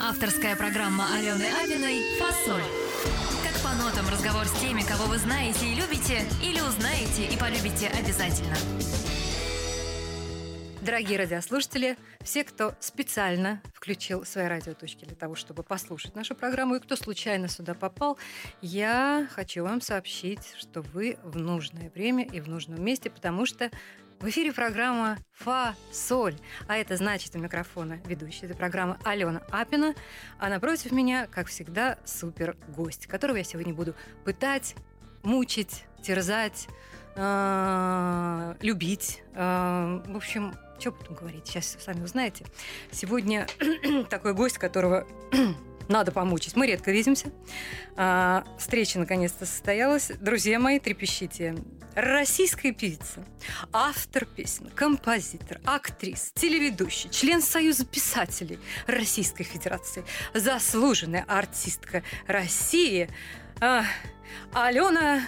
Авторская программа Алены Абиной «Фасоль». Как по нотам разговор с теми, кого вы знаете и любите, или узнаете и полюбите обязательно. Дорогие радиослушатели, все, кто специально включил свои радиоточки для того, чтобы послушать нашу программу, и кто случайно сюда попал, я хочу вам сообщить, что вы в нужное время и в нужном месте, потому что в эфире программа «Фа-соль». А это значит у микрофона ведущая этой программы Алена Апина. А напротив меня, как всегда, супер гость, которого я сегодня буду пытать, мучить, терзать, э, любить. Э, В общем, что потом говорить, сейчас сами узнаете. Сегодня такой гость, которого надо помучить. Мы редко видимся. А, встреча наконец-то состоялась. Друзья мои, трепещите. Российская певица, автор песен, композитор, актрис, телеведущий, член Союза писателей Российской Федерации, заслуженная артистка России а, Алена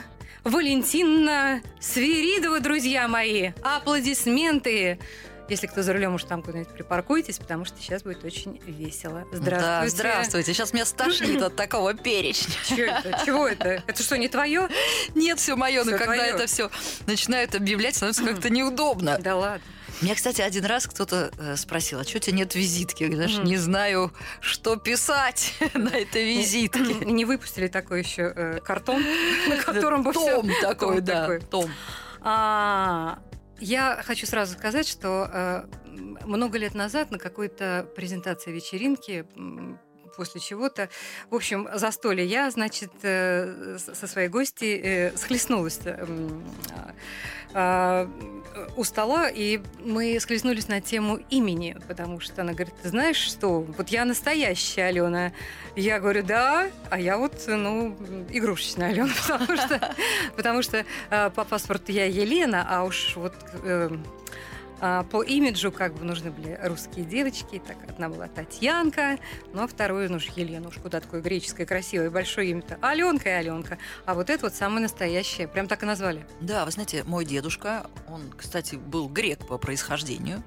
Валентиновна Свиридова, друзья мои. Аплодисменты. Если кто за рулем, уж там куда-нибудь припаркуйтесь, потому что сейчас будет очень весело. Здравствуйте. Да, здравствуйте. Сейчас меня стошнит от такого перечня. Это? Чего это? Это что, не твое? Нет, все мое, но когда это все начинают объявлять, становится как-то неудобно. Да ладно. Меня, кстати, один раз кто-то э, спросил, а что у тебя нет визитки? Я даже не знаю, что писать на этой визитке. Не выпустили такой еще э, картон, на котором бы все. Том такой, да. Том. А, я хочу сразу сказать, что э, много лет назад на какой-то презентации вечеринки после чего-то, в общем, застолье, я, значит, э, со своей гостьей э, схлестнулась м, а, у стола, и мы схлестнулись на тему имени, потому что она говорит, ты знаешь что, вот я настоящая Алена. Я говорю, да, а я вот, ну, игрушечная Алена, потому что, потому что э, по паспорту я Елена, а уж вот э, а, по имиджу как бы нужны были русские девочки. Так, одна была Татьянка, а вторую, ну уж Елена, уж куда такое греческое, красивое, большое имя-то. Аленка и Аленка. А вот это вот самое настоящее. Прям так и назвали. Да, вы знаете, мой дедушка, он, кстати, был грек по происхождению.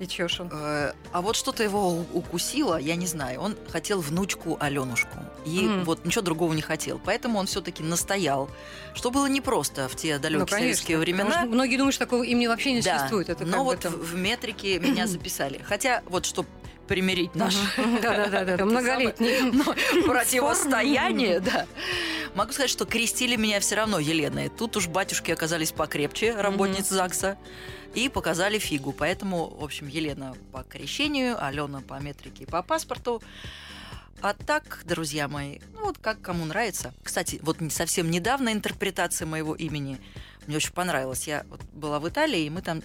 И чё ж он? Э, А вот что-то его укусило, я не знаю. Он хотел внучку Аленушку. И Мгм. вот ничего другого не хотел. Поэтому он все-таки настоял. Что было непросто в те далекие Ну, конечно. советские времена. что многие думают, что такого имени вообще не Да, существует. Это но вот там- в метрике меня записали. Хотя вот чтобы примирить наш Да-да-да, многолетний. противостояние, да. Могу сказать, что крестили меня все равно Еленой. Тут уж батюшки оказались покрепче, работницы ЗАГСа, и показали фигу. Поэтому, в общем, Елена по крещению, Алена по метрике и по паспорту. А так, друзья мои, ну вот как кому нравится. Кстати, вот совсем недавно интерпретация моего имени мне очень понравилась. Я вот была в Италии, и мы там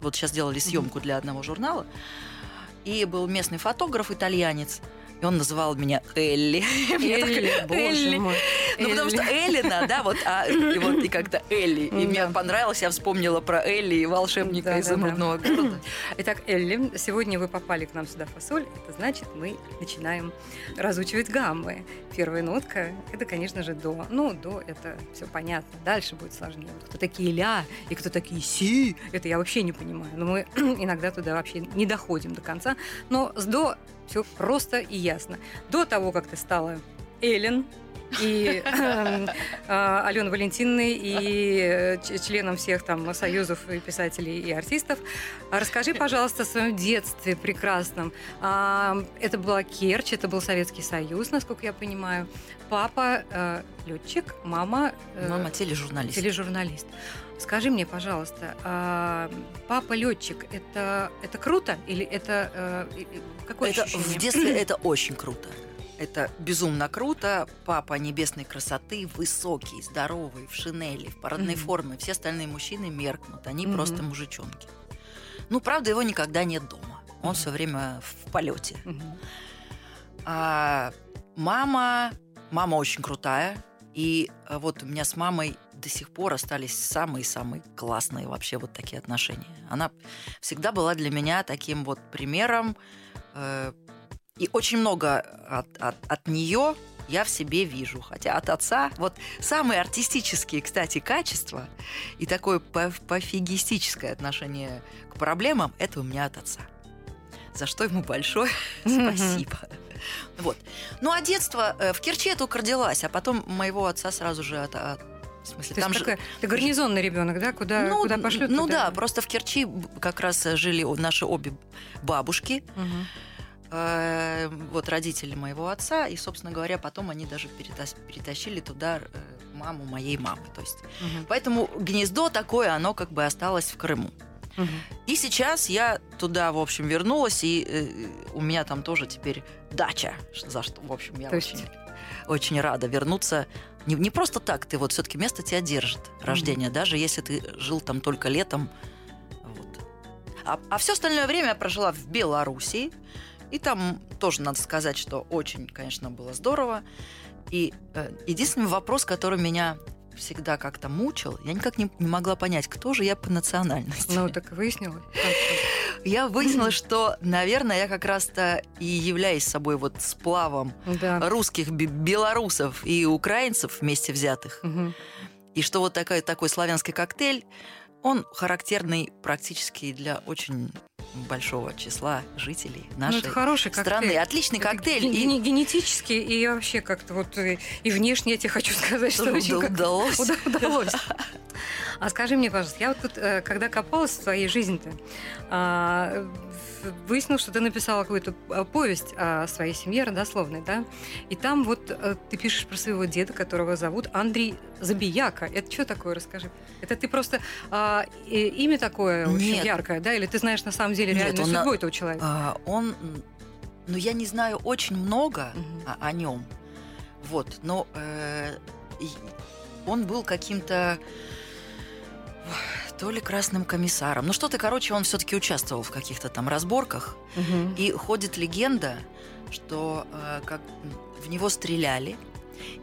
вот сейчас делали съемку для одного журнала. И был местный фотограф, итальянец. И он называл меня Элли. Элли, боже мой. Ну, потому что Элли. Эллина, да, вот, а, и вот, и как-то Элли. И мне понравилось, я вспомнила про Элли и волшебника из изумрудного города. Итак, Элли, сегодня вы попали к нам сюда в фасоль. Это значит, мы начинаем разучивать гаммы. Первая нотка – это, конечно же, до. Ну, до – это все понятно. Дальше будет сложнее. Кто такие ля и кто такие си, это я вообще не понимаю. Но мы иногда туда вообще не доходим до конца. Но с до все просто и ясно. До того, как ты стала Эллен, и э, Алены Валентиновны, и э, членом всех там союзов и писателей и артистов. А Расскажи, пожалуйста, о своем детстве прекрасном. А, Это была Керчь, это был Советский Союз, насколько я понимаю. Папа летчик, мама, э, Мама тележурналист. тележурналист. Скажи мне, пожалуйста, а, папа летчик, это это круто или это э, какое Это ощущение? в детстве это очень круто. Это безумно круто. Папа небесной красоты, высокий, здоровый, в шинели, в парадной Мгм. форме. Все остальные мужчины меркнут. Они Мгм. просто мужичонки. Ну, правда, его никогда нет дома. Он все время в полете. Мгм. А мама, мама очень крутая. И э, вот у меня с мамой до сих пор остались самые-самые классные вообще вот такие отношения. Она всегда была для меня таким вот примером. э, и очень много от, от, от нее я в себе вижу. Хотя от отца вот самые артистические, кстати, качества и такое поф- пофигистическое отношение к проблемам это у меня от отца. За что ему большое спасибо. Вот. Ну, а детство э, в Керчи я только родилась, а потом моего отца сразу же от... от- смысле, То там есть же... такой- ты гарнизонный ребенок, да? Куда, ну, куда пошлют? ну туда? да, просто в Керчи как раз э, жили наши обе бабушки, э, вот родители моего отца, и, собственно говоря, потом они даже перетас- перетащили туда э, маму моей мамы. То есть, Мгм. поэтому гнездо такое, оно как бы осталось в Крыму. Мгм. И сейчас я туда, в общем, вернулась, и э, у меня там тоже теперь дача, за что, в общем, я То есть- очень, очень рада вернуться. Не, не просто так, ты вот все-таки место тебя держит, рождение, даже если ты жил там только летом. Вот. А, все остальное время я прожила в Белоруссии, и там тоже надо сказать, что очень, конечно, было здорово. И э, единственный вопрос, который меня всегда как-то мучил, я никак не, не могла понять, кто же я по национальности. Ну, так и выяснилось. Я выяснила, что, наверное, я как раз-то и являюсь собой вот сплавом Да. русских, бе- белорусов и украинцев вместе взятых. Мгм. И что вот такой, такой славянский коктейль, он характерный практически для очень большого числа жителей Ну, нашей это хороший коктейль. страны. Отличный Это коктейль. ген- и ген- генетически и вообще как-то вот и, и внешне я тебе хочу сказать, что очень уда- как- удалось. А скажи мне, пожалуйста, я вот тут, э, когда копалась в твоей жизни-то, а, в- выяснила, что ты написала какую-то а, повесть о своей семье родословной, да? И там вот э, ты пишешь про своего деда, которого зовут Андрей Забияка. Это что такое, расскажи? Это ты просто а, имя такое очень Нет. яркое, да? Или ты знаешь на самом деле Нет, реальную он на- судьбу этого человека? А, Он, ну я не знаю очень много Мгм. о, о нем, вот, но э, он был каким-то то ли красным комиссаром, ну что-то, короче, он все-таки участвовал в каких-то там разборках, Мгм. и ходит легенда, что э, как в него стреляли,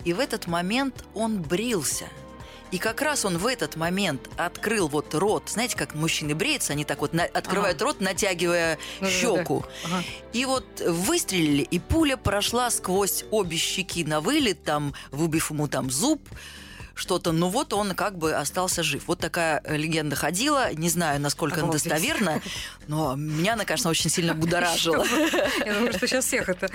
и в этот момент он брился. И как раз он в этот момент открыл вот рот. Знаете, как мужчины бреются, они так вот на- открывают рот, натягивая щеку. Ага. И вот выстрелили, и пуля прошла сквозь обе щеки на вылет, там, выбив ему там зуб, что-то. Ну вот он как бы остался жив. Вот такая э, легенда ходила. Не знаю, насколько она достоверна, но меня она, конечно, очень сильно будоражила. Я думаю, что сейчас всех это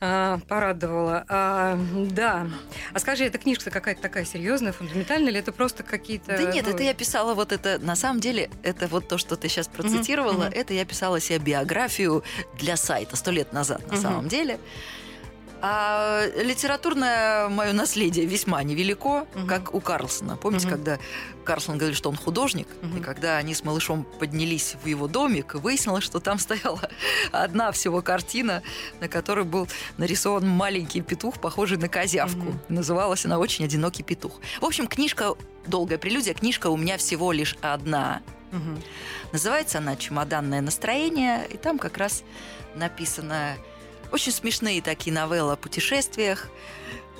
а, порадовало. А, да. А скажи, эта книжка какая-то такая серьезная, фундаментальная, или это просто какие-то... Да нет, ну, это я писала вот это, на самом деле, это вот то, что ты сейчас процитировала, мгм. это я писала себе биографию для сайта сто лет назад, на Мгм. самом деле. А литературное мое наследие весьма невелико, Мгм. как у Карлсона. Помните, Мгм. когда Карлсон говорил, что он художник, Мгм. и когда они с малышом поднялись в его домик, выяснилось, что там стояла одна всего картина, на которой был нарисован маленький петух, похожий на козявку. Мгм. Называлась она «Очень одинокий петух». В общем, книжка долгая прелюдия. Книжка у меня всего лишь одна. Мгм. Называется она «Чемоданное настроение», и там как раз написано очень смешные такие новеллы о путешествиях.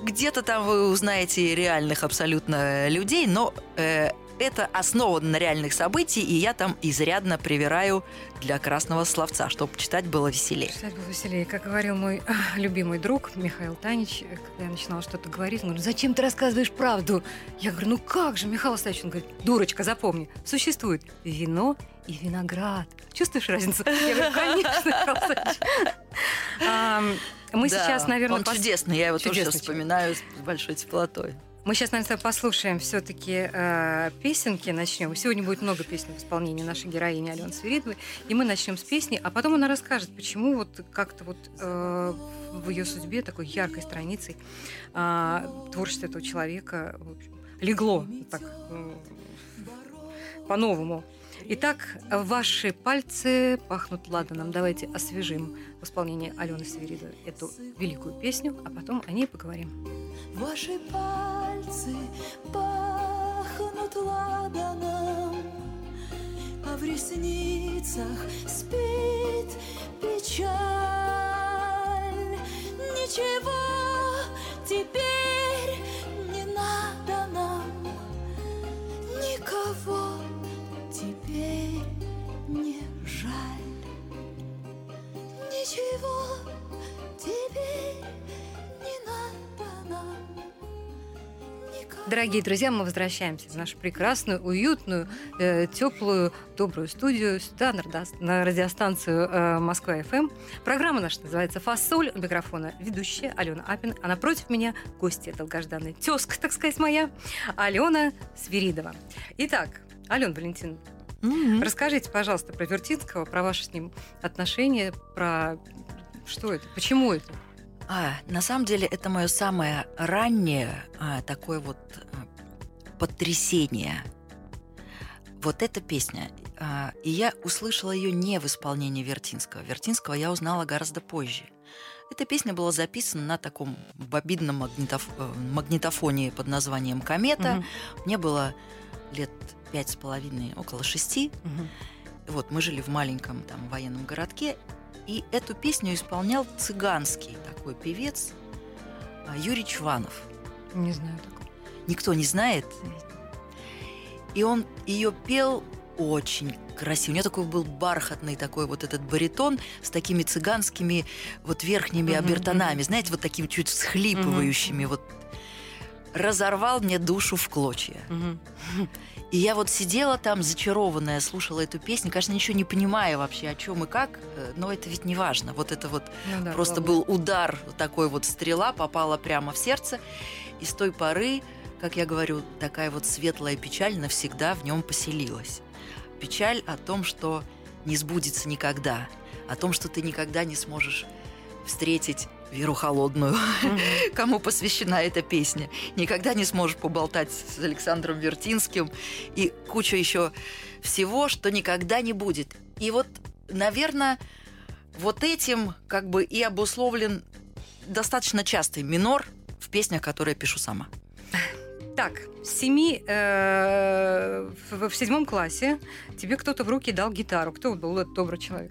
Где-то там вы узнаете реальных абсолютно людей, но э, это основано на реальных событиях, и я там изрядно привираю для красного словца, чтобы читать было веселее. Читать было веселее. Как говорил мой любимый друг Михаил Танич, когда я начинала что-то говорить, он говорит, зачем ты рассказываешь правду? Я говорю, ну как же, Михаил Астаевич? Он говорит, дурочка, запомни, существует вино и виноград. Чувствуешь разницу? Я говорю, конечно, Михаил Мы сейчас, наверное, Он чудесный, я его тоже вспоминаю с большой теплотой. Мы сейчас, наверное, послушаем все-таки песенки, начнем. Сегодня будет много песен в исполнении нашей героини Алены Свиридовой. И мы начнем с песни, а потом она расскажет, почему вот как-то вот э, в ее судьбе такой яркой страницей э, творчество этого человека в общем, легло так э, по-новому. Итак, ваши пальцы пахнут ладаном. Давайте освежим в исполнении Алены Свиридовой эту великую песню, а потом о ней поговорим. Ваши пальцы пахнут ладаном, А в ресницах спит печаль. Ничего Дорогие друзья, мы возвращаемся в нашу прекрасную, уютную, э, теплую, добрую студию сюда, на, на радиостанцию э, Москва ФМ. Программа наша называется «Фасоль». У микрофона ведущая Алена Апин, а напротив меня гостья долгожданная тезка, так сказать, моя, Алена Свиридова. Итак, Алена Валентин, Мгм. расскажите, пожалуйста, про Вертинского, про ваши с ним отношения, про что это, почему это? А, на самом деле это мое самое раннее а, такое вот а, потрясение. Вот эта песня. А, и я услышала ее не в исполнении Вертинского. Вертинского я узнала гораздо позже. Эта песня была записана на таком бобидном магнитоф- э, магнитофоне под названием «Комета». Мгм. Мне было лет пять с половиной, около шести. Мгм. Вот мы жили в маленьком там военном городке, и эту песню исполнял цыганский такой певец а, Юрий Чванов. Не знаю такого. Никто не знает. И он ее пел очень красиво. У него такой был бархатный такой вот этот баритон с такими цыганскими вот верхними обертонами, знаете, вот такими чуть всхлипывающими. Вот разорвал мне душу в клочья. Мгм. И я вот сидела там, зачарованная, слушала эту песню, конечно, ничего не понимая вообще, о чем и как, э, но это ведь не важно. Вот это вот Ну да, просто главное. был удар, такой вот стрела попала прямо в сердце, и с той поры, как я говорю, такая вот светлая печаль навсегда в нем поселилась. Печаль о том, что не сбудется никогда, о том, что ты никогда не сможешь встретить Веру Холодную, Мгм. кому посвящена эта песня. Никогда не сможешь поболтать с Александром Вертинским и куча еще всего, что никогда не будет. И вот, наверное, вот этим как бы и обусловлен достаточно частый минор в песнях, которые я пишу сама. Так, с семи, э, в, в седьмом классе тебе кто-то в руки дал гитару. Кто был этот добрый человек?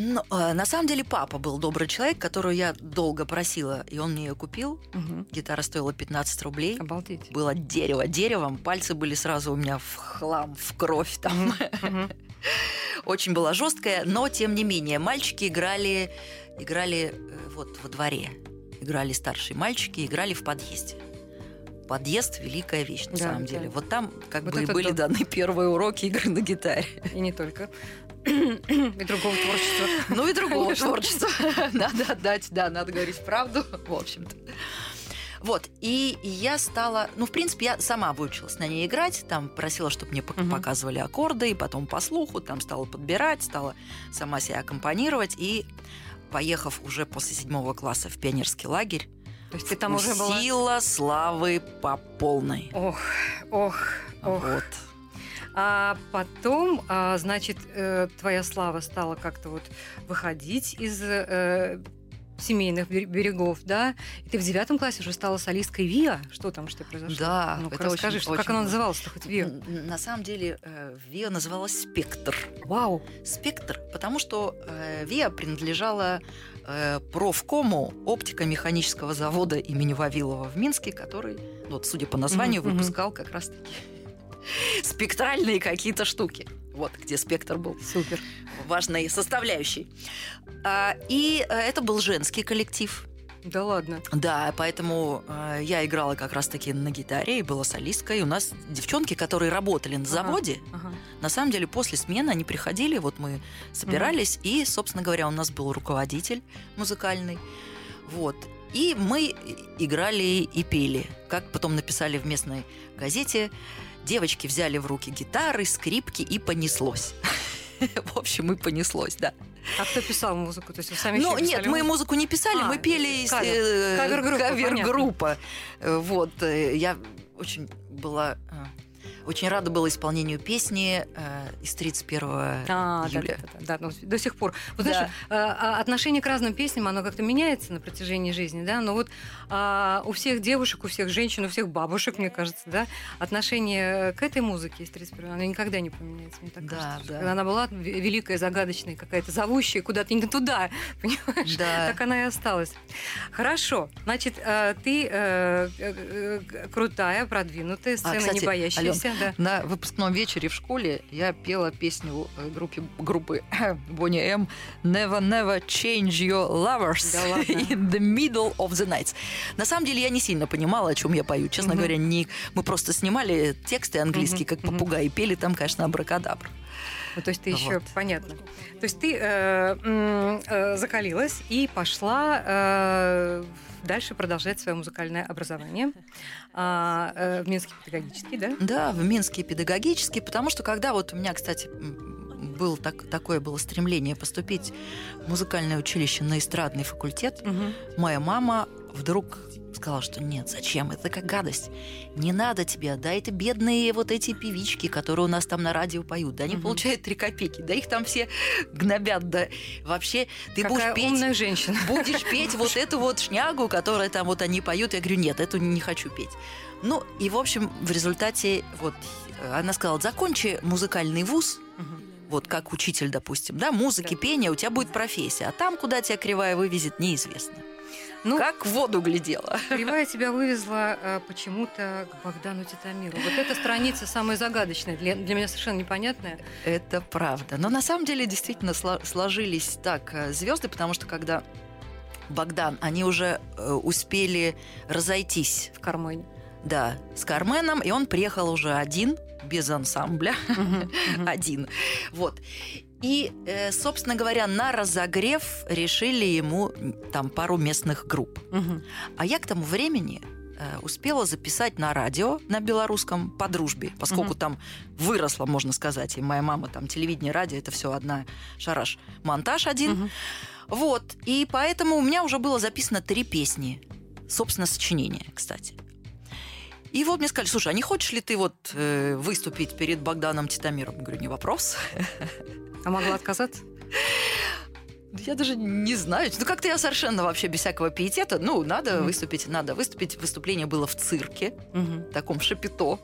Но, э, на самом деле папа был добрый человек, которую я долго просила, и он мне ее купил. Мгм. Гитара стоила 15 рублей. Обалдеть. Было дерево деревом, пальцы были сразу у меня в хлам, в кровь там. Очень была жесткая, но тем не менее мальчики играли, играли э, вот во дворе, играли старшие мальчики, играли в подъезде. Подъезд великая вещь на Да, самом да. деле. Вот там как Вот бы и были да. даны первые уроки игры на гитаре. И не только. И другого творчества. Ну и другого творчества. Надо отдать, да, надо говорить правду, в общем-то. Вот, и, я стала, ну, в принципе, я сама выучилась на ней играть, там просила, чтобы мне Мгм. показывали аккорды, и потом по слуху, там стала подбирать, стала сама себя аккомпанировать, и поехав уже после седьмого класса в пионерский лагерь, То есть ты там уже была... сила славы по полной. Ох, ох, ох. Вот. А потом, а, значит, э, твоя слава стала как-то вот выходить из э, семейных бер- берегов, да? И ты в девятом классе уже стала солисткой ВИА. Что там, что произошло? Да, Ну-ка, это расскажи, очень- что, как очень оно было. называлось-то хоть ВИА? На самом деле, э, ВИА называлась «Спектр». Вау! Спектр, потому что ВИА принадлежала профкому оптико-механического завода имени Вавилова в Минске, который, ну, вот, судя по названию, выпускал как раз-таки спектральные какие-то штуки. Вот где спектр был Супер. важной составляющей. А, и э, это был женский коллектив. Да ладно. Да, поэтому э, я играла как раз-таки на гитаре и была солисткой. И у нас девчонки, которые работали на Ага. заводе, Ага. на самом деле, после смены они приходили, вот мы собирались, и, собственно говоря, у нас был руководитель музыкальный. Вот. И мы играли и пели. Как потом написали в местной газете, девочки взяли в руки гитары, скрипки, и понеслось. В общем, и понеслось, да. А кто писал музыку? То есть вы сами Ну, нет, мы музыку? не писали, А, мы пели из, кавер. э, Кавер-группа, кавер-группа. Э, Вот, э, я очень была, э, очень рада была исполнению песни э, из 31 А, да, июля. да, да, да, ну, до сих пор. Вот Да. знаешь, э, а, отношение к разным песням, оно как-то меняется на протяжении жизни, да, но вот а, у всех девушек, у всех женщин, у всех бабушек, мне кажется, да, отношение к этой музыке из 31 оно никогда не поменяется, мне так Да, кажется. да. Когда она была ве- великая, загадочная, какая-то зовущая куда-то не туда, понимаешь? Да. Так она и осталась. Хорошо. Значит, э, ты э, э, э, крутая, продвинутая, А, сцена кстати, не боящаяся. Настя, да. На выпускном вечере в школе я пела песню э, группе, группы Bonnie M «Never, never change your lovers Да ладно? in the middle of the night». На самом деле я не сильно понимала, о чем я пою. Честно Мгм. говоря, не... мы просто снимали тексты английские, Мгм, как мгм. попугаи, и пели там, конечно, абракадабр. Ну, то есть ты еще, Вот. понятно. То есть ты э, м, э, закалилась и пошла э, дальше продолжать свое музыкальное образование А, э, в Минский педагогический, да? Да, в Минске педагогический, потому что когда вот у меня, кстати, м, был так, такое было стремление поступить в музыкальное училище на эстрадный факультет, Мгм. моя мама вдруг сказала, что нет, зачем, это как гадость. Не надо тебе, да это бедные вот эти певички, которые у нас там на радио поют, да они Мгм. получают три копейки, да их там все гнобят, да вообще ты Какая будешь петь... умная женщина. Будешь петь вот эту вот шнягу, которая там вот они поют. Я говорю, нет, эту не хочу петь. Ну, и, в общем, в результате вот она сказала, закончи музыкальный вуз, вот как учитель, допустим, да, музыки, Да. пения, у тебя будет профессия. А там, куда тебя кривая вывезет, неизвестно. Ну, Как в воду глядела. Кривая тебя вывезла э, почему-то к Богдану Титамиру. Вот эта страница самая загадочная, для, для меня совершенно непонятная. Это правда. Но на самом деле действительно сло- сложились так звезды, потому что когда Богдан, они уже э, успели разойтись, В кармане. да, с Карменом, и он приехал уже один, без ансамбля, один. Вот. И, э, собственно говоря, на разогрев решили ему там пару местных групп. Мгм. А я к тому времени э, успела записать на радио на белорусском по дружбе, поскольку Мгм. там выросла, можно сказать, и моя мама там телевидение, радио, это все одна шараш. Монтаж один. Мгм. Вот. И поэтому у меня уже было записано три песни. Собственно, сочинения, кстати. И вот мне сказали, слушай, а не хочешь ли ты вот э, выступить перед Богданом Титамиром? Я говорю, не вопрос. А могла отказаться? Я даже не знаю. Ну, как-то я совершенно вообще без всякого пиетета. Ну, надо Мгм. выступить, надо выступить. Выступление было в цирке, в таком шапито.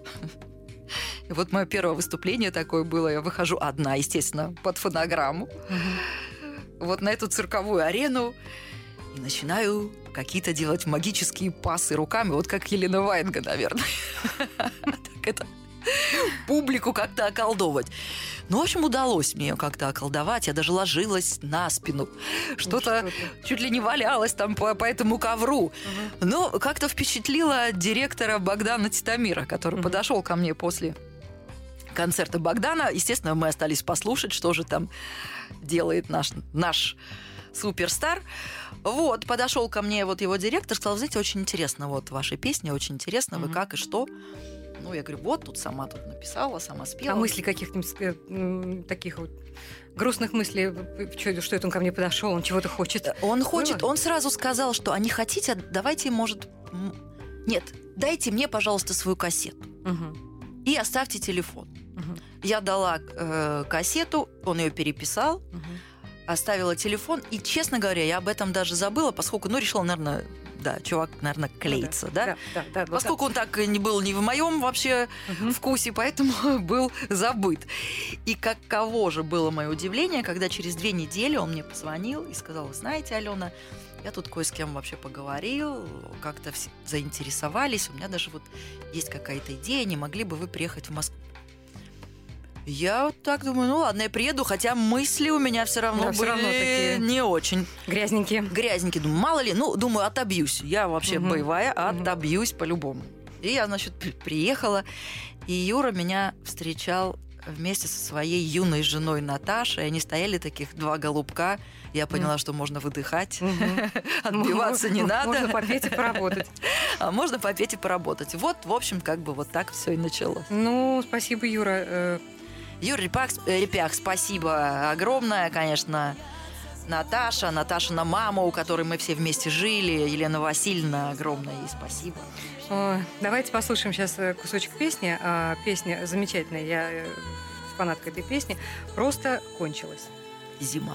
И вот мое первое выступление такое было. Я выхожу одна, естественно, под фонограмму. Мгм. Вот на эту цирковую арену. И начинаю какие-то делать магические пасы руками. Вот как Елена Ваенга, наверное. Так это публику как-то околдовать. Ну, в общем, удалось мне ее как-то околдовать. Я даже ложилась на спину. Что-то Ну, что чуть ли не валялась там по, по этому ковру. ты. Мгм. Но как-то впечатлила директора Богдана Титамира, который Мгм. подошел ко мне после концерта Богдана. Естественно, мы остались послушать, что же там делает наш, наш суперстар. Вот, подошел ко мне вот его директор, сказал, знаете, очень интересно, вот ваши песни, очень интересно, вы как и что. Ну, я говорю, вот, тут сама тут написала, сама спела. А мысли каких-нибудь э, таких вот грустных мыслей, э, что, что это он ко мне подошел, он чего-то хочет. Он хочет, Было? он сразу сказал, что а не хотите, давайте, может, нет, дайте мне, пожалуйста, свою кассету Мгм. и оставьте телефон. Мгм. Я дала э, кассету, он ее переписал, Мгм. Оставила телефон, и, честно говоря, я об этом даже забыла, поскольку, ну, решила, наверное, да, чувак, наверное, клеится, да? Да, да, да. вот Поскольку он так не был не в моем вообще. Мгм. вкусе, поэтому был забыт. И каково же было мое удивление, когда через две недели он мне позвонил и сказал, «Вы знаете, Алена, я тут кое с кем вообще поговорил, как-то заинтересовались, у меня даже вот есть какая-то идея, не могли бы вы приехать в Москву? Я вот так думаю, ну ладно, я приеду, хотя мысли у меня все равно Да, были равно такие. не очень Грязненькие. грязненький. Думаю, мало ли, ну, думаю, отобьюсь. Я вообще Мгм. боевая, отобьюсь по-любому. И я, значит, при- приехала, и Юра меня встречал вместе со своей юной женой Наташей. Они стояли таких два голубка. Я поняла, что можно выдыхать, Мгм. отбиваться не надо, Можно попеть и поработать. а можно попеть и поработать. Вот, в общем, как бы вот так все и началось. Ну, спасибо, Юра. Э, Юр Репак, э, Репях, спасибо огромное, конечно. Наташа, Наташина мама, у которой мы все вместе жили, Елена Васильевна, огромное ей спасибо. Давайте послушаем сейчас кусочек песни. А, Песня замечательная, я э, фанатка этой песни. Просто кончилась. Зима.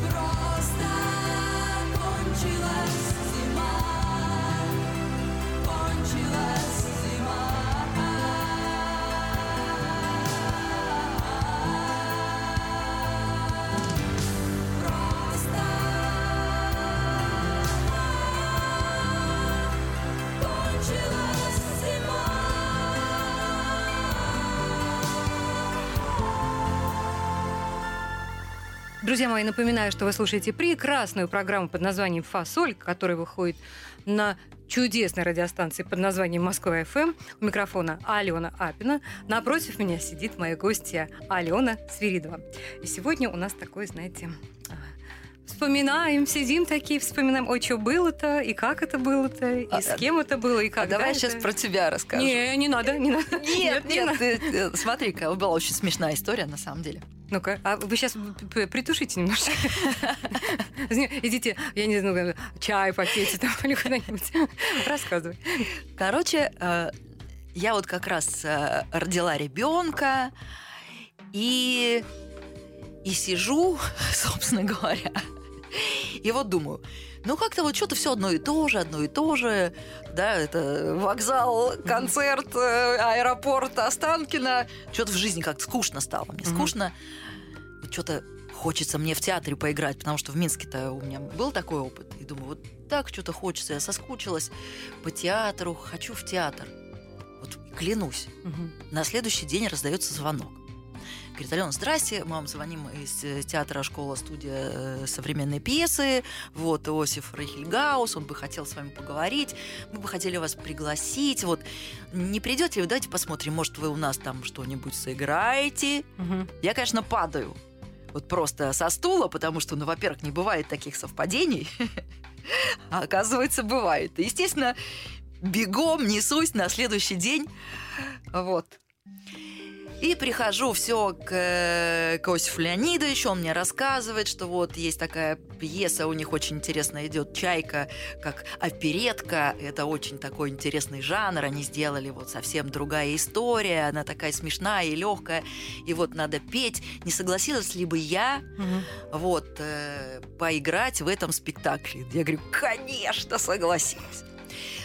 Просто кончилась Друзья мои, напоминаю, что вы слушаете прекрасную программу под названием «Фасоль», которая выходит на чудесной радиостанции под названием «Москва ФМ». У микрофона Алена Апина. Напротив меня сидит моя гостья Алена Свиридова. И сегодня у нас такой, знаете, а, Вспоминаем, сидим такие, вспоминаем, ой, что было-то, и как это было-то, и А, с кем это было, и А когда давай это. сейчас про тебя расскажу. Не, не надо, не надо. Нет, не нет, надо. ты- ты- смотри-ка, была очень смешная история на самом деле. Ну-ка, а вы сейчас притушите немножко. Идите, я не знаю, чай попейте там или куда-нибудь. Рассказывай. Короче, э, я вот как раз э, родила ребенка и и сижу, собственно говоря, и вот думаю, ну как-то вот что-то все одно и то же, одно и то же, да, это вокзал, концерт, э, аэропорт Останкино, что-то в жизни как-то скучно стало, мне скучно, что-то хочется мне в театре поиграть, потому что в Минске-то у меня был такой опыт, и думаю, вот так что-то хочется, я соскучилась по театру, хочу в театр. Вот клянусь, на следующий день раздается звонок. Говорит, Алена, здрасте, мы вам звоним из э, театра школа-студия э, современной пьесы. Вот Иосиф Рейхельгаус, он бы хотел с вами поговорить. Мы бы хотели вас пригласить. Вот не придете ли, давайте посмотрим, может, вы у нас там что-нибудь сыграете. Я, конечно, падаю. Вот просто со стула, потому что, ну, во-первых, не бывает таких совпадений. А оказывается, бывает. И, естественно, бегом несусь на следующий день. Вот. И прихожу все к, э, к Иосифу Леонидовичу, он мне рассказывает, что вот есть такая пьеса, у них очень интересно идет «Чайка», как оперетка, это очень такой интересный жанр, они сделали вот совсем другая история, она такая смешная и легкая, и вот надо петь. Не согласилась ли бы я вот, э, поиграть в этом спектакле. Я говорю, конечно, согласилась.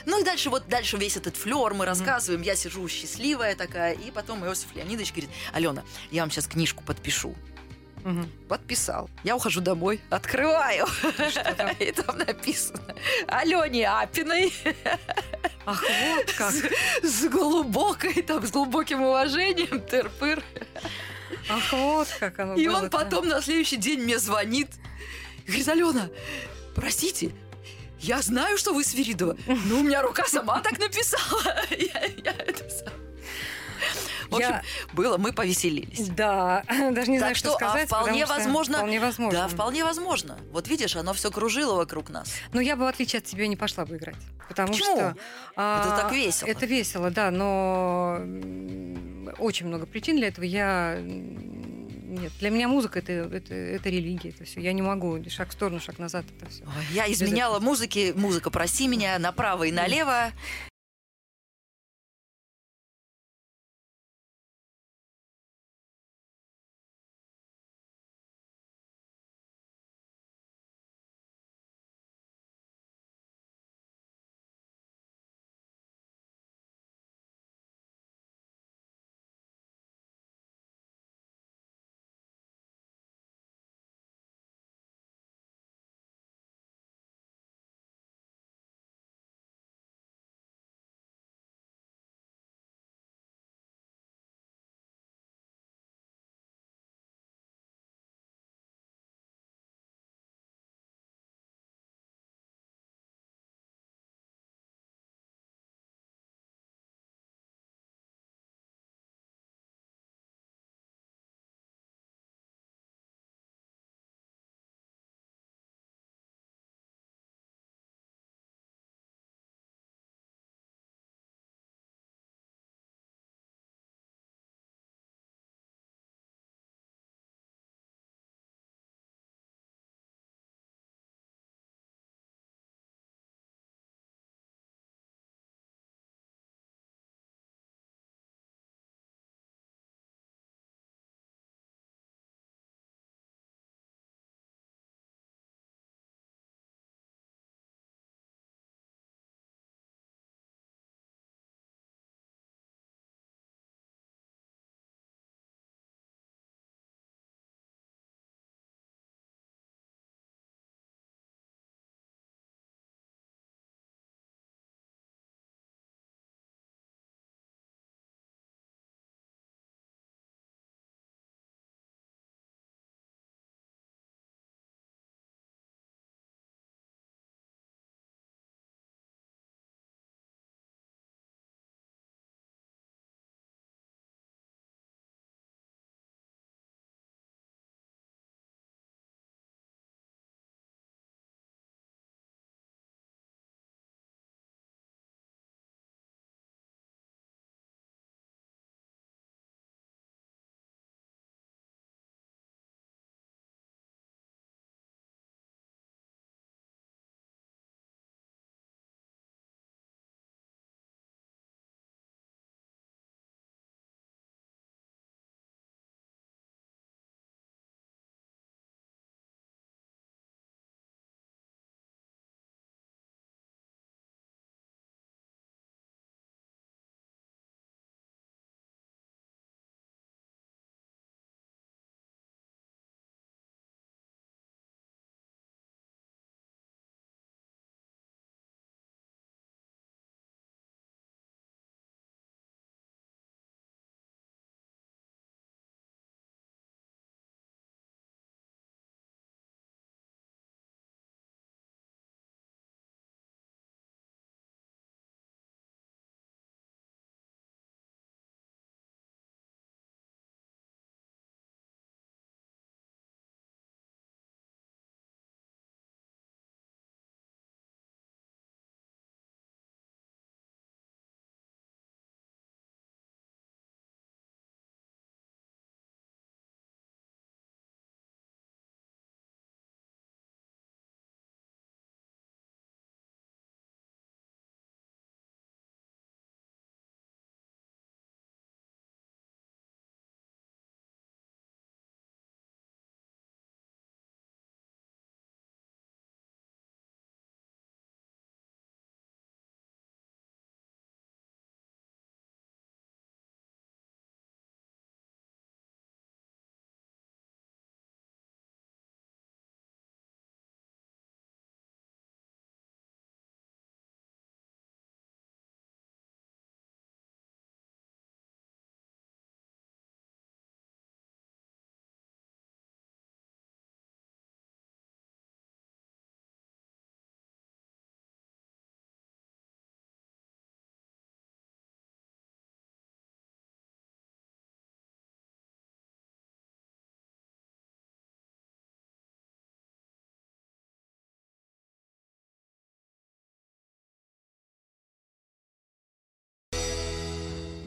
Ну и дальше вот дальше весь этот флер мы рассказываем. Я сижу счастливая такая, и потом Иосиф Леонидович говорит, Алена, я вам сейчас книжку подпишу. Подписал. Я ухожу домой, открываю. И там написано Алене Апиной Ах, вот как. с глубокой, там, с глубоким уважением, тырпыр. Ах, вот как оно И было. он потом на следующий день мне звонит. Говорит, Алена, простите, я знаю, что вы Свиридова, но у меня рука сама так написала. Я- я это сам- В общем, Я- было, мы повеселились. Да, даже не знаю, Так что что, а сказать. вполне потому что возможно- Вполне возможно. Да, вполне возможно. Вот видишь, оно все кружило вокруг нас. Но я бы, в отличие от тебя, не пошла бы играть. Потому Почему? что... а, Это так весело. Это весело, да, но очень много причин для этого. Я... Нет, для меня музыка это, это, это религия, это все. Я не могу шаг в сторону, шаг назад, это все. Ой, Я изменяла музыки, музыка, прости меня, направо и налево.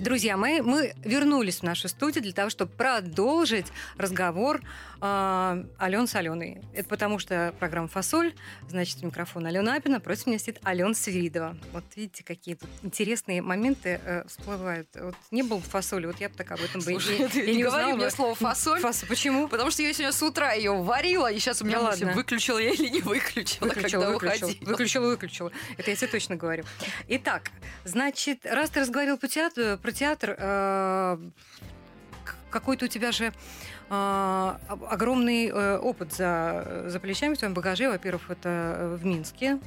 Друзья мои, мы вернулись в нашу студию для того, чтобы продолжить разговор э, Ален с Аленой. Это потому, что программа «Фасоль», значит, микрофон Алена Апина, против меня сидит Алена Свиридова. Вот видите, какие тут интересные моменты э, всплывают. Вот не было бы «Фасоли», вот я бы так об этом бы Слушай, и, ты и не не говори мне бы. слово «фасоль». Фас- Почему? Потому что я сегодня с утра ее варила, и сейчас у меня Да мысль, ладно. выключила я или не выключила, Выключила, когда выключила, уходила. выключила, выключила. Это я тебе точно говорю. Итак, значит, раз ты разговаривал по театру, про театр, э, какой-то у тебя же э, огромный э, опыт за, за плечами в твоем багаже. Во-первых, это в Минске.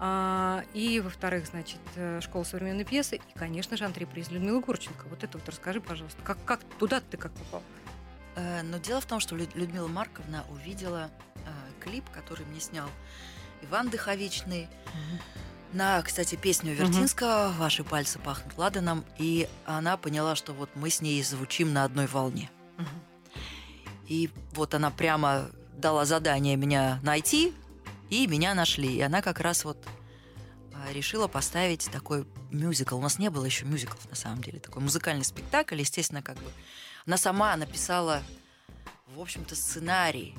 А, и, во-вторых, значит, школа современной пьесы. И, конечно же, антреприз Людмилы Гурченко. Вот это вот расскажи, пожалуйста. Как, как туда ты как попал? Но дело в том, что Лю- Людмила Марковна увидела клип, который мне снял Иван Дыховичный. На, кстати, песню Вертинского «Ваши пальцы пахнут ладаном». И она поняла, что вот мы с ней звучим на одной волне. И вот она прямо дала задание меня найти, и меня нашли. И она как раз вот а, решила поставить такой мюзикл. У нас не было еще мюзиклов, на самом деле. Такой музыкальный спектакль, естественно, как бы. Она сама написала, в общем-то, сценарий.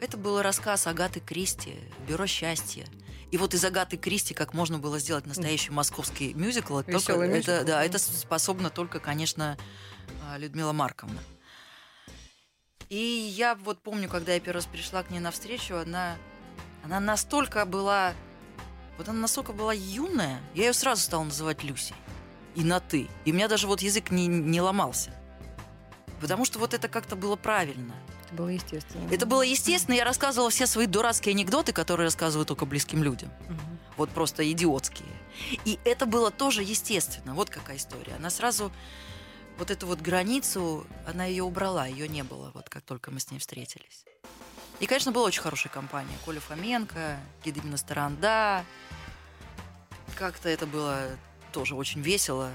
Это был рассказ Агаты Кристи «Бюро счастья». И вот из Агаты Кристи как можно было сделать настоящий московский мюзикл, это, только- Весёлый это- мюзикл, да, это способна только, конечно, а, Людмила Марковна. И я вот помню, когда я первый раз пришла к ней навстречу, она, она настолько была, вот она настолько была юная, я ее сразу стала называть Люси. И на «ты». И у меня даже вот язык не, не ломался. Потому что вот это как-то было правильно. Это было естественно. Это было естественно. Я рассказывала все свои дурацкие анекдоты, которые рассказываю только близким людям. Мгм. Вот просто идиотские. И это было тоже естественно. Вот какая история. Она сразу вот эту вот границу, она ее убрала, ее не было, вот как только мы с ней встретились. И, конечно, была очень хорошая компания. Коля Фоменко, Гедемина Старанда. Как-то это было тоже очень весело.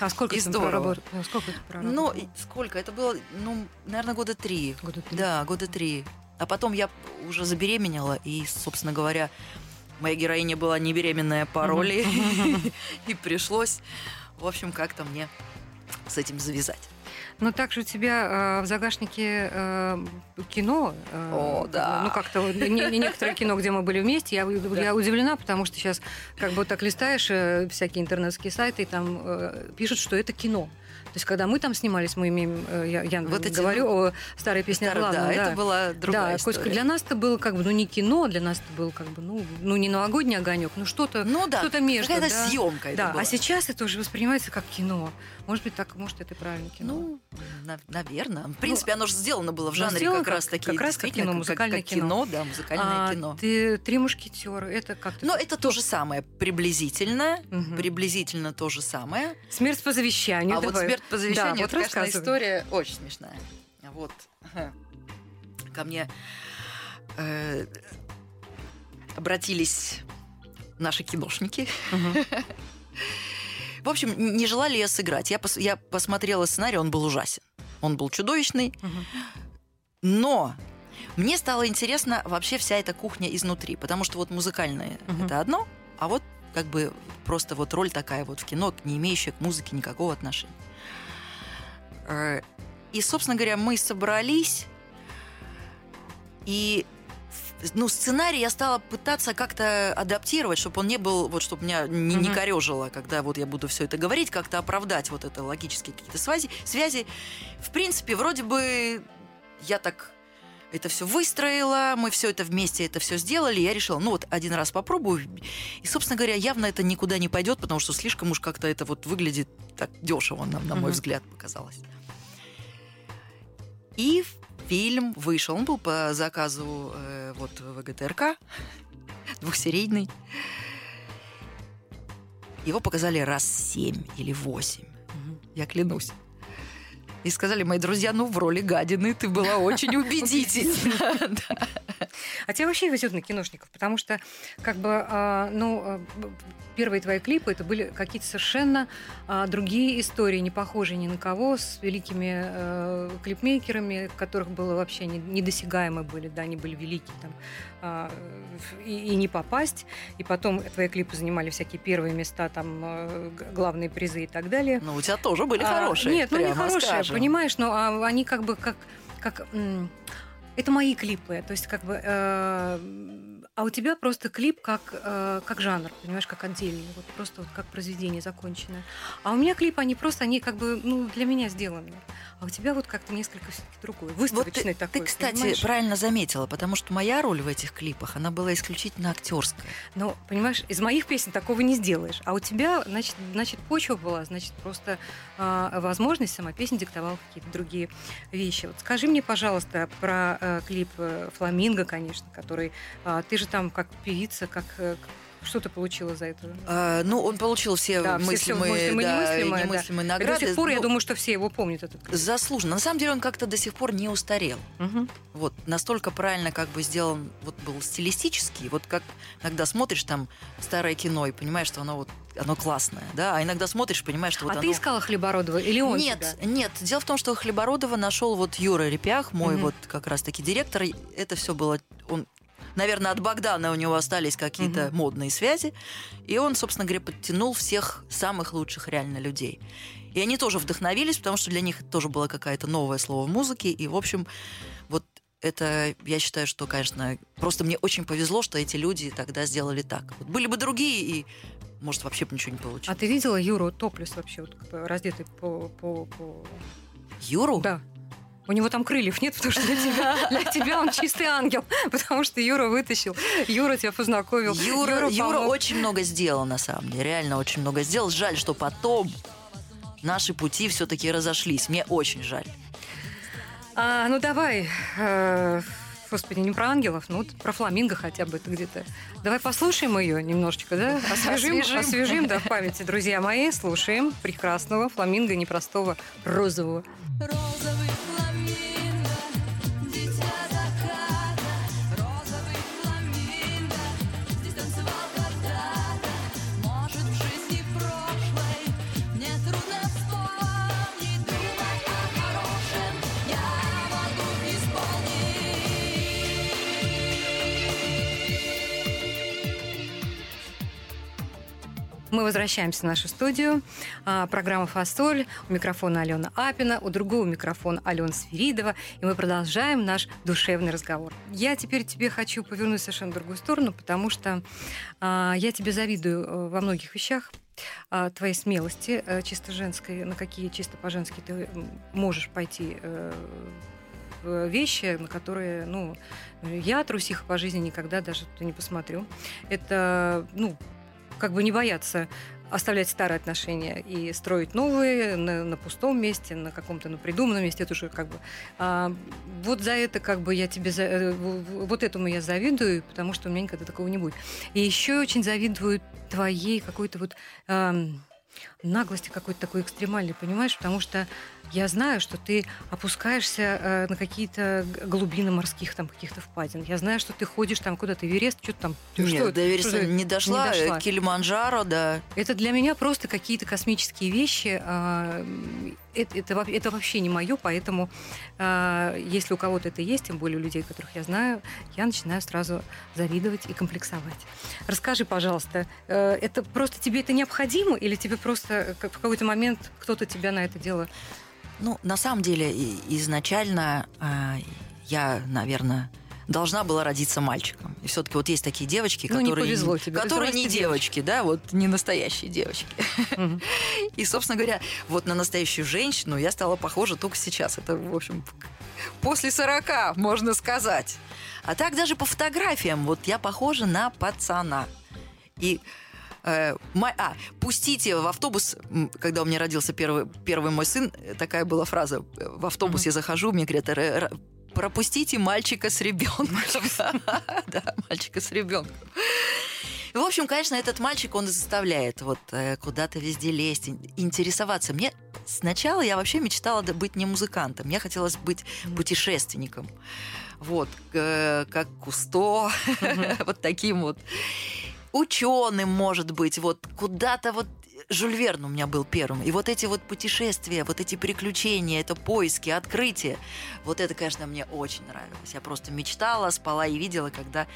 А сколько И здорово. проработал? Ну, сколько ты проработал? Ну, сколько? Это было, ну, наверное, года три. Года три. Да, года три. А потом я уже забеременела, и, собственно говоря, моя героиня была не беременная по роли, и пришлось, в общем, как-то мне с этим завязать. Но также у тебя э, в загашнике э, кино. э, О, да. Ну, как-то не- не- некоторое кино, где мы были вместе. Я, я удивлена, потому что сейчас как бы так листаешь э, всякие интернетские сайты, и там э, пишут, что это кино. То есть, когда мы там снимались, мы имеем, э, я, я Вот эти говорю о старой песне Старый- главном, да, это была другая да, история. Костя, для нас это было как бы, ну, не кино, для нас это был как бы, ну, ну не новогодний огонек, ну, что-то, ну да, что-то между. какая-то да. съемка это Да, была. а сейчас это уже воспринимается как кино. Может быть, так, может, это и правильно кино. Ну, наверное. В принципе, оно же сделано было в Ну, жанре сделано как раз как- таки. как раз как кино, музыкальное как кино. да, музыкальное А, кино. Ты три мушкетера, это как ты? Но это то же самое, приблизительно, Мгм. приблизительно то же самое. Смерть по завещанию. А вот давай. смерть по завещанию, Да, вот это, конечно, история очень смешная. Вот ко мне э, обратились наши киношники. Мгм. В общем, не желали я сыграть. Я, пос- я посмотрела сценарий, он был ужасен. Он был чудовищный. Мгм. Но мне стало интересно вообще вся эта кухня изнутри, потому что вот музыкальное Мгм. это одно, а вот как бы просто вот роль такая вот в кино, не имеющая к музыке никакого отношения. Э, И, собственно говоря, мы собрались, и ну, сценарий я стала пытаться как-то адаптировать, чтобы он не был, вот чтобы меня не, не корежило, когда вот я буду все это говорить, как-то оправдать вот это логические какие-то связи. связи. В принципе, вроде бы я так это все выстроила, мы все это вместе это все сделали, я решила, ну вот один раз попробую. И, собственно говоря, явно это никуда не пойдет, потому что слишком уж как-то это вот выглядит так дешево, на, на мой взгляд, показалось. И фильм вышел, он был по заказу э, вот ВГТРК, двухсерийный. Его показали раз семь или восемь, я клянусь. И сказали мои друзья, ну, в роли гадины ты была очень убедительна. А тебя вообще везет на киношников, потому что, как бы, а, ну, а, первые твои клипы это были какие-то совершенно а, другие истории, не похожие ни на кого, с великими э, клипмейкерами, которых было вообще не- недосягаемы были, да, они были великие там, а, и, и не попасть, и потом твои клипы занимали всякие первые места, там, э, главные призы и так далее. Ну, у тебя тоже были А, хорошие. Нет, ну не хорошие, скажем. понимаешь, но а, они как бы как, как это мои клипы, то есть как бы, э, а у тебя просто клип как э, как жанр, понимаешь, как отдельный, вот просто вот как произведение законченное. А у меня клипы, они просто, они как бы, ну для меня сделаны. А у тебя вот как-то несколько все-таки другой, Вот выставочный ты, такой. ты, кстати, понимаешь? правильно заметила, потому что моя роль в этих клипах, она была исключительно актерская. Но, понимаешь, из моих песен такого не сделаешь. А у тебя, значит, значит почва была, значит, просто а, возможность сама песня диктовала какие-то другие вещи. Вот скажи мне, пожалуйста, про э, клип э, «Фламинго», конечно, который... а, ты же там как певица, как... э, что ты получила за это? А, ну, он получил все Да, все- все мыслимые, мыслимые, да, немыслимые, да. немыслимые И награды. до сих пор, я Ну, думаю, что все его помнят, этот клип. Заслуженно. На самом деле он как-то до сих пор не устарел. Мгм. Вот настолько правильно как бы сделан, вот был стилистический. Вот как иногда смотришь там старое кино и понимаешь, что оно вот оно классное, да, а иногда смотришь, понимаешь, что вот а оно... ты искала Хлебородова или он нет, тебя? нет. Дело в том, что Хлебородова нашел вот Юра Репях, мой Мгм. вот как раз-таки директор. И Это все было... Он, наверное, от Богдана у него остались какие-то Мгм. модные связи. И он, собственно говоря, подтянул всех самых лучших реально людей. И они тоже вдохновились, потому что для них это тоже было какое-то новое слово в музыке. И, в общем, вот это, я считаю, что, конечно, просто мне очень повезло, что эти люди тогда сделали так. Вот были бы другие, и, может, вообще бы ничего не А получилось. ты видела Юру топлес вообще, вот, раздетый по, по, по Юру? Да. У него там крыльев нет, потому что для тебя, для тебя он чистый ангел, потому что Юра вытащил, Юра тебя познакомил. Юра, Юра помог. очень много сделал, на самом деле. Реально очень много сделал. Жаль, что потом наши пути все-таки разошлись. Мне очень жаль. А, ну давай, э, господи, не про ангелов, ну вот про фламинго хотя бы это где-то. Давай послушаем ее немножечко, да? Освежим, Освежим. освежим, да, в памяти, друзья мои. Слушаем прекрасного фламинго, непростого, розового. Розовый Мы возвращаемся в нашу студию. А, Программа «Фасоль». У микрофона Алена Апина, у другого микрофона Алена Сверидова. И мы продолжаем наш душевный разговор. Я теперь тебе хочу повернуть совершенно в другую сторону, потому что а, я тебе завидую э, во многих вещах а, твоей смелости э, чисто женской, на какие чисто по-женски ты можешь пойти э, вещи, на которые, ну, я трусиха по жизни никогда даже не посмотрю. Это, ну, как бы не бояться оставлять старые отношения и строить новые на, на пустом месте, на каком-то на придуманном месте. Это уже как бы... а, вот за это как бы я тебе... за- э, вот этому я завидую, потому что у меня никогда такого не будет. И еще очень завидую твоей какой-то вот... ам, наглости какой-то такой экстремальной, понимаешь? Потому что я знаю, что ты опускаешься э, на какие-то глубины морских там каких-то впадин. Я знаю, что ты ходишь там куда-то, Эверест, что-то там... Нет, что, до Эвереста что не дошла. не дошла. Килиманджаро, да. Это для меня просто какие-то космические вещи. а, Это, это, это вообще не мое, поэтому а, если у кого-то это есть, тем более у людей, которых я знаю, я начинаю сразу завидовать и комплексовать. Расскажи, пожалуйста, э, это просто тебе это необходимо или тебе просто э, как- в какой-то момент кто-то тебя на это дело... Ну, на самом деле, изначально а, я, наверное, должна была родиться мальчиком. И все-таки вот есть такие девочки, Ну, не которые, повезло тебе, которые не ты девочки, да, вот не настоящие девочки. И, собственно говоря, вот на настоящую женщину я стала похожа только сейчас. Это, в общем, после 40, можно сказать. А так даже по фотографиям, вот я похожа на пацана. И э, ма- а, пустите в автобус, когда у меня родился первый, первый мой сын, э, такая была фраза. э, В автобус Мгм. я захожу, мне говорят, «Р- р- пропустите мальчика с ребенком. Да, мальчика с ребенком. В общем, конечно, этот мальчик, он заставляет вот э, куда-то везде лезть, ин- интересоваться. Мне сначала я вообще мечтала быть не музыкантом, мне хотелось быть путешественником. Вот, как Кусто, вот таким вот ученым, может быть, вот куда-то вот Жюль Верн у меня был первым. И вот эти вот путешествия, вот эти приключения, это поиски, открытия, вот это, конечно, мне очень нравилось. Я просто мечтала, спала и видела, когда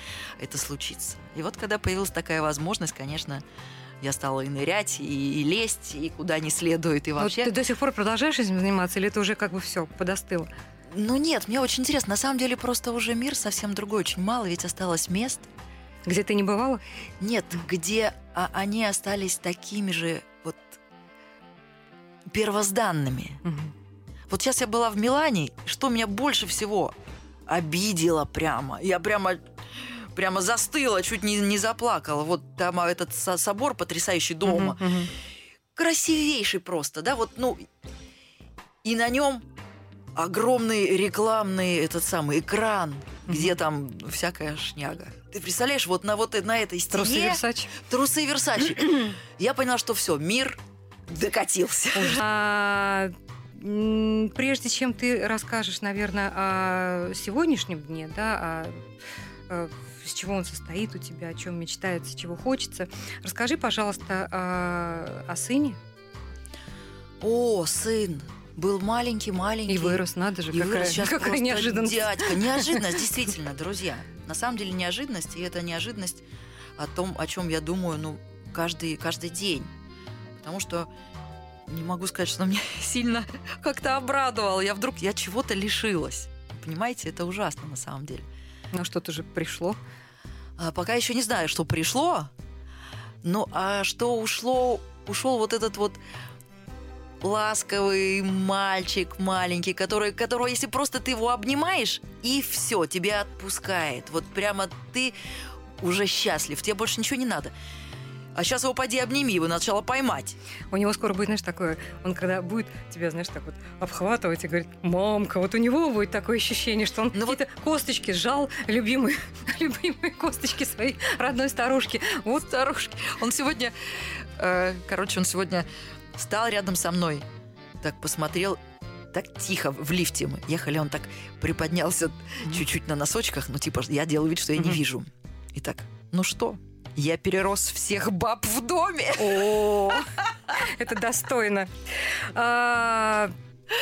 это случится. И вот когда появилась такая возможность, конечно, я стала и нырять, и, и лезть, и куда не следует, и вообще... ты до сих пор продолжаешь этим заниматься, или это уже как бы все подостыло? Ну нет, мне очень интересно. На самом деле просто уже мир совсем другой. Очень мало ведь осталось мест, Где ты не бывала? Нет, где а, они остались такими же вот первозданными. Мгм. Вот сейчас я была в Милане, что меня больше всего обидело прямо. Я прямо прямо застыла, чуть не, не заплакала. Вот там а, этот со- собор потрясающий дома. Мгм, мгм. Красивейший просто, да, вот, ну, и на нем огромный рекламный этот самый экран, где там всякая шняга. Ты представляешь, вот на вот на этой стене Трусы Версачи. трусы Версачи. Я поняла, что все, мир докатился. А, прежде чем ты расскажешь, наверное, о сегодняшнем дне, да, о, э, с чего он состоит у тебя, о чем мечтается, чего хочется, расскажи, пожалуйста, о, о сыне. О, сын, был маленький-маленький. И вырос, надо же, И какая, вырос сейчас какая неожиданность. дядька. Неожиданность, действительно, друзья. На самом деле неожиданность, и это неожиданность о том, о чем я думаю, ну, каждый, каждый день. Потому что не могу сказать, что меня сильно как-то обрадовал. Я вдруг, я чего-то лишилась. Понимаете, это ужасно на самом деле. Ну, что-то же пришло. А пока еще не знаю, что пришло, но а что ушло, ушел вот этот вот ласковый мальчик маленький, который, которого, если просто ты его обнимаешь, и все, тебя отпускает. Вот прямо ты уже счастлив, тебе больше ничего не надо. А сейчас его поди обними, его сначала поймать. У него скоро будет, знаешь, такое, он когда будет тебя, знаешь, так вот обхватывать и говорит, мамка, вот у него будет такое ощущение, что он Ну вот- какие-то косточки сжал, любимые, любимые косточки своей родной старушки. Вот Старушки. Он сегодня, э, короче, он сегодня стал рядом со мной, так посмотрел, так тихо в лифте мы ехали, он так приподнялся чуть-чуть на носочках, ну типа я делаю вид, что я не вижу. И так, ну что, я перерос всех баб в доме. О, это достойно. А,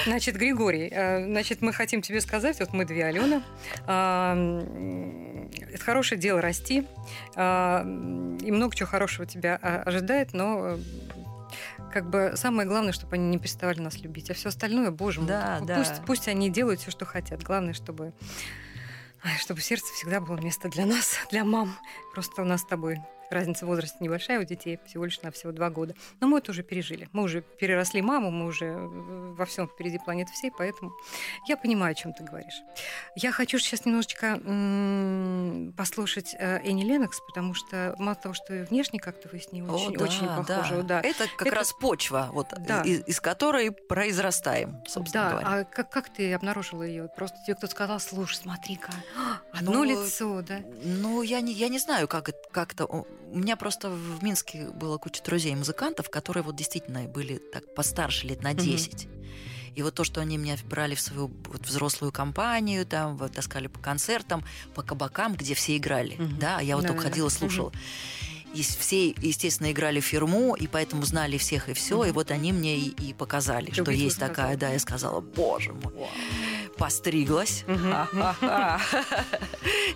Значит, Григорий, а, значит, мы хотим тебе сказать, вот мы две Алены, а, это хорошее дело расти, и много чего хорошего тебя ожидает, но как бы самое главное, чтобы они не переставали нас любить, а все остальное, боже мой, Да, да. пусть, пусть они делают все, что хотят. Главное, чтобы чтобы сердце всегда было место для нас, для мам. Просто у нас с тобой разница в возрасте небольшая у детей, всего лишь на всего два года. Но мы это уже пережили. Мы уже переросли маму, мы уже э, во всем впереди планеты всей, поэтому я понимаю, о чем ты говоришь. Я хочу сейчас немножечко м, послушать э, Энни Ленокс, потому что мало того, что и внешне как-то вы с ней О, очень, да, очень похожи. Да. Это как Это- раз почва, вот, Да. из, из которой произрастаем, собственно Да, говоря. а как, как ты обнаружила ее? Просто тебе кто-то сказал, слушай, смотри-ка, одно Ну, лицо, да? Ну, я не, я не знаю, как это как-то. У меня просто в Минске было куча друзей-музыкантов, которые вот действительно были так постарше лет на Мгм. 10. И вот то, что они меня брали в свою вот, взрослую компанию, там, вот, таскали по концертам, по кабакам, где все играли, Мгм. да, а я вот только Да-да-да. ходила, слушала. И все, естественно, играли фирму, и поэтому знали всех и все. И Мгм. вот они мне и, и показали, Ты что есть сказала. такая. Да, я сказала, боже мой. Постриглась.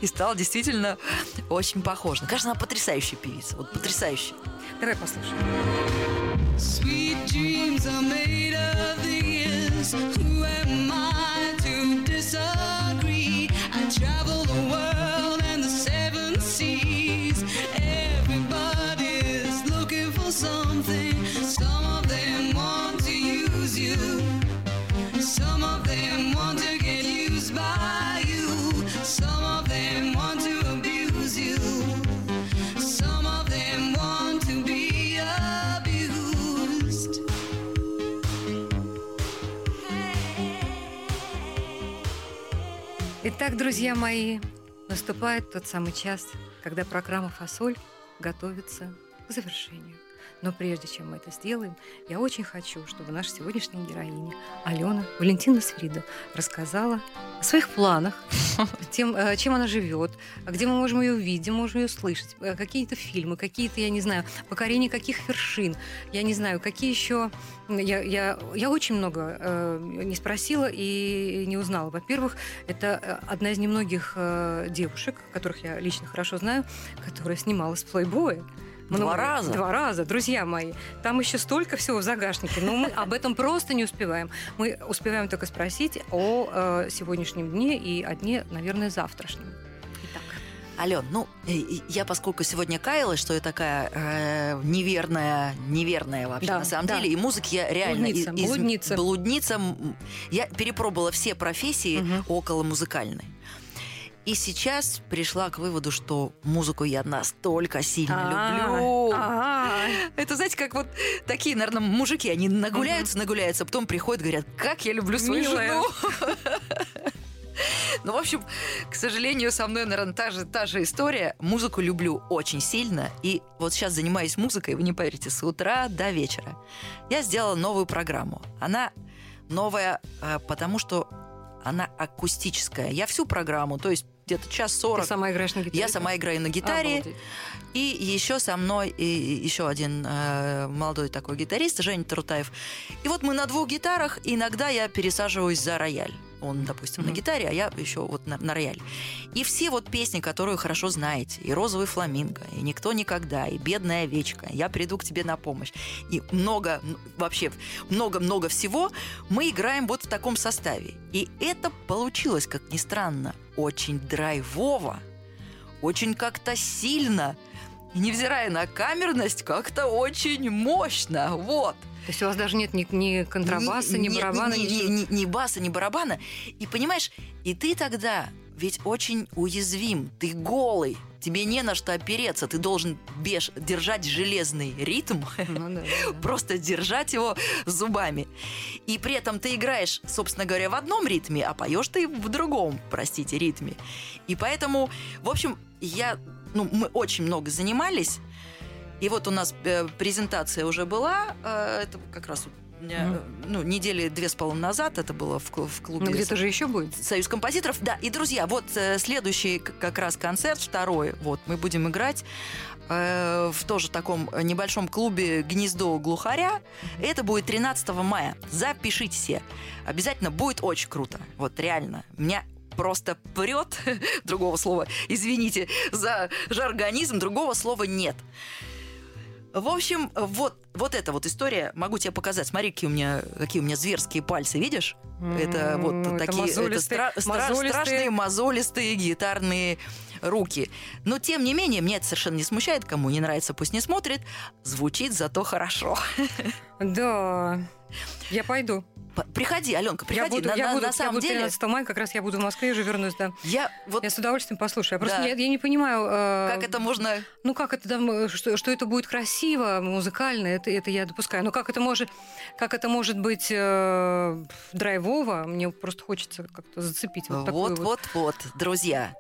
И стала действительно очень похожа. Ну, Конечно, она потрясающая певица. Вот потрясающая. Давай послушаем. Sweet dreams are made of these. Who am Итак, друзья мои, наступает тот самый час, когда программа «Фасоль» готовится к завершению. Но прежде чем мы это сделаем, я очень хочу, чтобы наша сегодняшняя героиня Алена Валентина Свирида рассказала о своих планах, тем, э, чем она живет, где мы можем ее увидеть, можем ее слышать, э, какие-то фильмы, какие-то, я не знаю, покорение каких вершин, я не знаю, какие еще... Я, я, я очень много э, не спросила и не узнала. Во-первых, это э, одна из немногих э, девушек, которых я лично хорошо знаю, которая снималась в плейбое. Два раза? Два раза, друзья мои. Там еще столько всего в загашнике, но мы об этом просто не успеваем. Мы успеваем только спросить о э, сегодняшнем дне и о дне, наверное, завтрашнем. Итак. Ален, ну, я поскольку сегодня каялась, что я такая э, неверная, неверная вообще Да, на самом да. деле, и музыки я реально Блудница, из- из- блудница. Я перепробовала все профессии Мгм. около музыкальной. И сейчас пришла к выводу, что музыку я настолько сильно люблю. Это, знаете, как вот такие, наверное, мужики, они нагуляются, нагуляются, а потом приходят, говорят, как я люблю свою жену. Ну, в общем, к сожалению, со мной, наверное, та же, та же история. Музыку люблю очень сильно. И вот сейчас занимаюсь музыкой, вы не поверите, с утра до вечера. Я сделала новую программу. Она новая, а, потому что она акустическая. Я всю программу, то есть где-то час Ты сорок. сама играешь на гитаре? Я сама играю на гитаре. Обалдеть. И еще со мной и еще один э, молодой такой гитарист, Женя Тарутаев. И вот мы на двух гитарах, иногда я пересаживаюсь за рояль. Он, допустим, на Мгм. гитаре, а я еще вот на, на рояль. И все вот песни, которые хорошо знаете, и «Розовый фламинго», и «Никто никогда», и «Бедная овечка», «Я приду к тебе на помощь», и много, вообще много-много всего мы играем вот в таком составе. И это получилось, как ни странно, очень драйвово, очень как-то сильно. И невзирая на камерность, как-то очень мощно. Вот. То есть у вас даже нет ни, ни контрабаса, ни, Нет, барабана, ни, ни- ни- ни баса, ни барабана. И понимаешь, и ты тогда ведь очень уязвим, ты голый, тебе не на что опереться, ты должен беж, держать железный ритм, Ну да, да. просто держать его зубами. И при этом ты играешь, собственно говоря, в одном ритме, а поешь ты в другом, простите, ритме. И поэтому, в общем, я, ну, мы очень много занимались. И вот у нас э, презентация уже была, э, это как раз э, ну, недели две с половиной назад, это было в, в клубе Ну где-то же еще будет. Союз композиторов. Да, и, друзья, вот следующий как раз концерт, второй, вот, мы будем играть э, в тоже таком небольшом клубе «Гнездо глухаря». Это будет 13 мая. Запишите все. Обязательно будет очень круто. Вот реально. Меня просто прет, другого слова, извините за жаргонизм, другого слова нет. В общем, вот, вот эта вот история, могу тебе показать. Смотри, какие у меня, какие у меня зверские пальцы, видишь? Это вот это такие это мозолистые- стра- стра- мозолистые. страшные мозолистые гитарные руки. Но тем не менее, меня это совершенно не смущает. Кому не нравится, пусть не смотрит. Звучит зато хорошо. Да, я пойду. Приходи, Аленка, Я приходи. буду, на, я на- буду, на я самом буду деле, 13 мая, как раз я буду в Москве, уже вернусь, да. я вот Я с удовольствием послушаю. Я просто Да. я, я не понимаю, э, как это можно ну как это там, э, что, что это будет красиво, музыкально, это, это я допускаю. Но как это может, как это может быть э, драйвово? Мне просто хочется как-то зацепить вот, Вот, вот. вот, вот, друзья.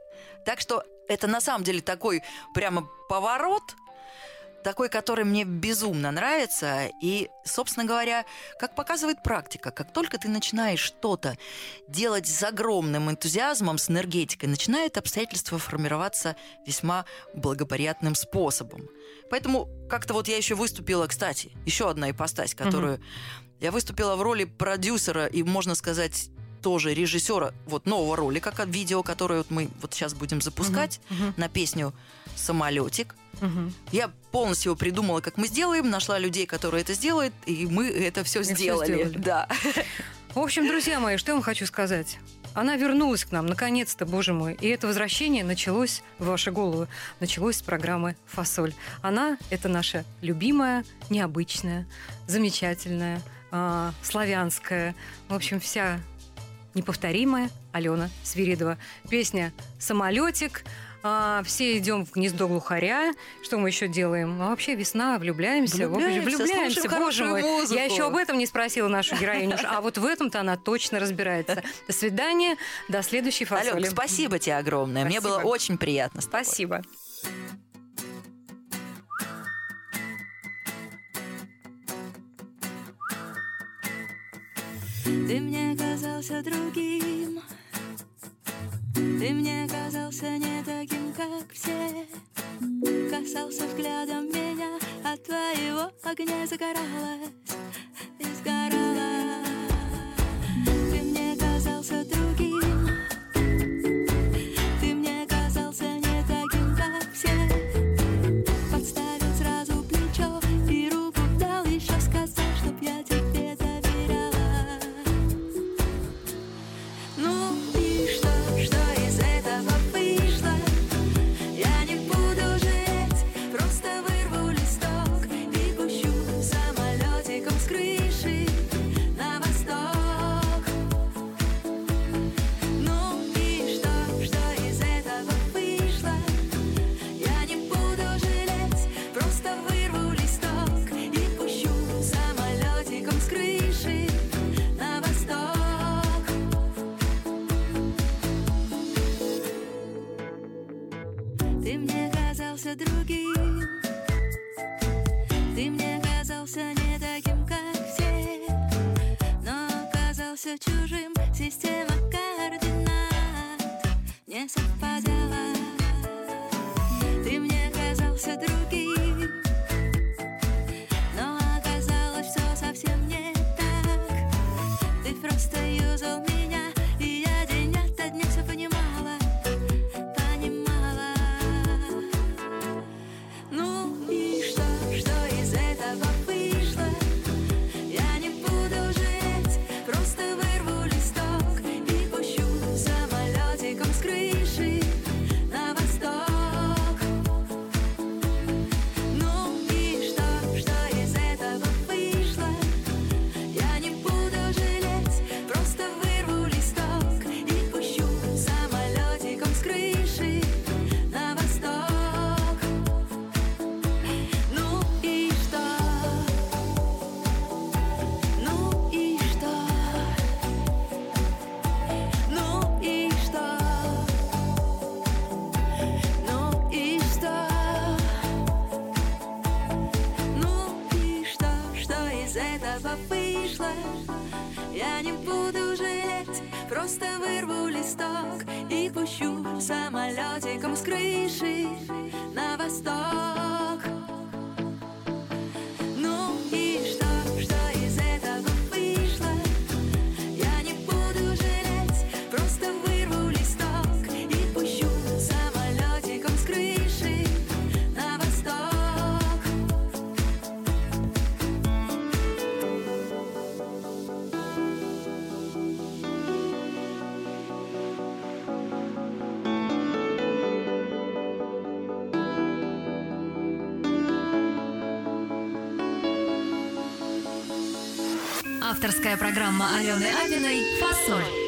Так что это на самом деле такой прямо поворот, такой, который мне безумно нравится. И, собственно говоря, как показывает практика, как только ты начинаешь что-то делать с огромным энтузиазмом, с энергетикой, начинают обстоятельства формироваться весьма благоприятным способом. Поэтому как-то вот я еще выступила, кстати, еще одна ипостась, которую я выступила в роли продюсера и, можно сказать, тоже режиссера вот нового ролика, как видео, которое вот мы вот сейчас будем запускать Мгм, на песню «Самолетик». мгм. Я полностью его придумала, как мы сделаем, нашла людей, которые это сделают, и мы это все сделали. сделали. Да. В общем, друзья мои, что я вам хочу сказать? Она вернулась к нам, наконец-то, боже мой. И это возвращение началось в ваши головы. Началось с программы «Фасоль». Она – это наша любимая, необычная, замечательная, а, славянская, в общем, вся неповторимая Алена Свиридова. Песня «Самолетик», а, все идем в гнездо глухаря. Что мы еще делаем? А вообще весна, влюбляемся. Влюбляемся, влюбляемся боже мой. Музыку. Я еще об этом не спросила нашу героиню. А вот в этом-то она точно разбирается. До свидания, до следующей фасоли. Алёнка, спасибо тебе огромное. Спасибо. Мне было очень приятно. Спасибо. Ты мне казался другим. Ты мне казался не таким, как все. Касался взглядом меня а твоего огня загоралась Авторская программа Алены Абиной «Фасоль».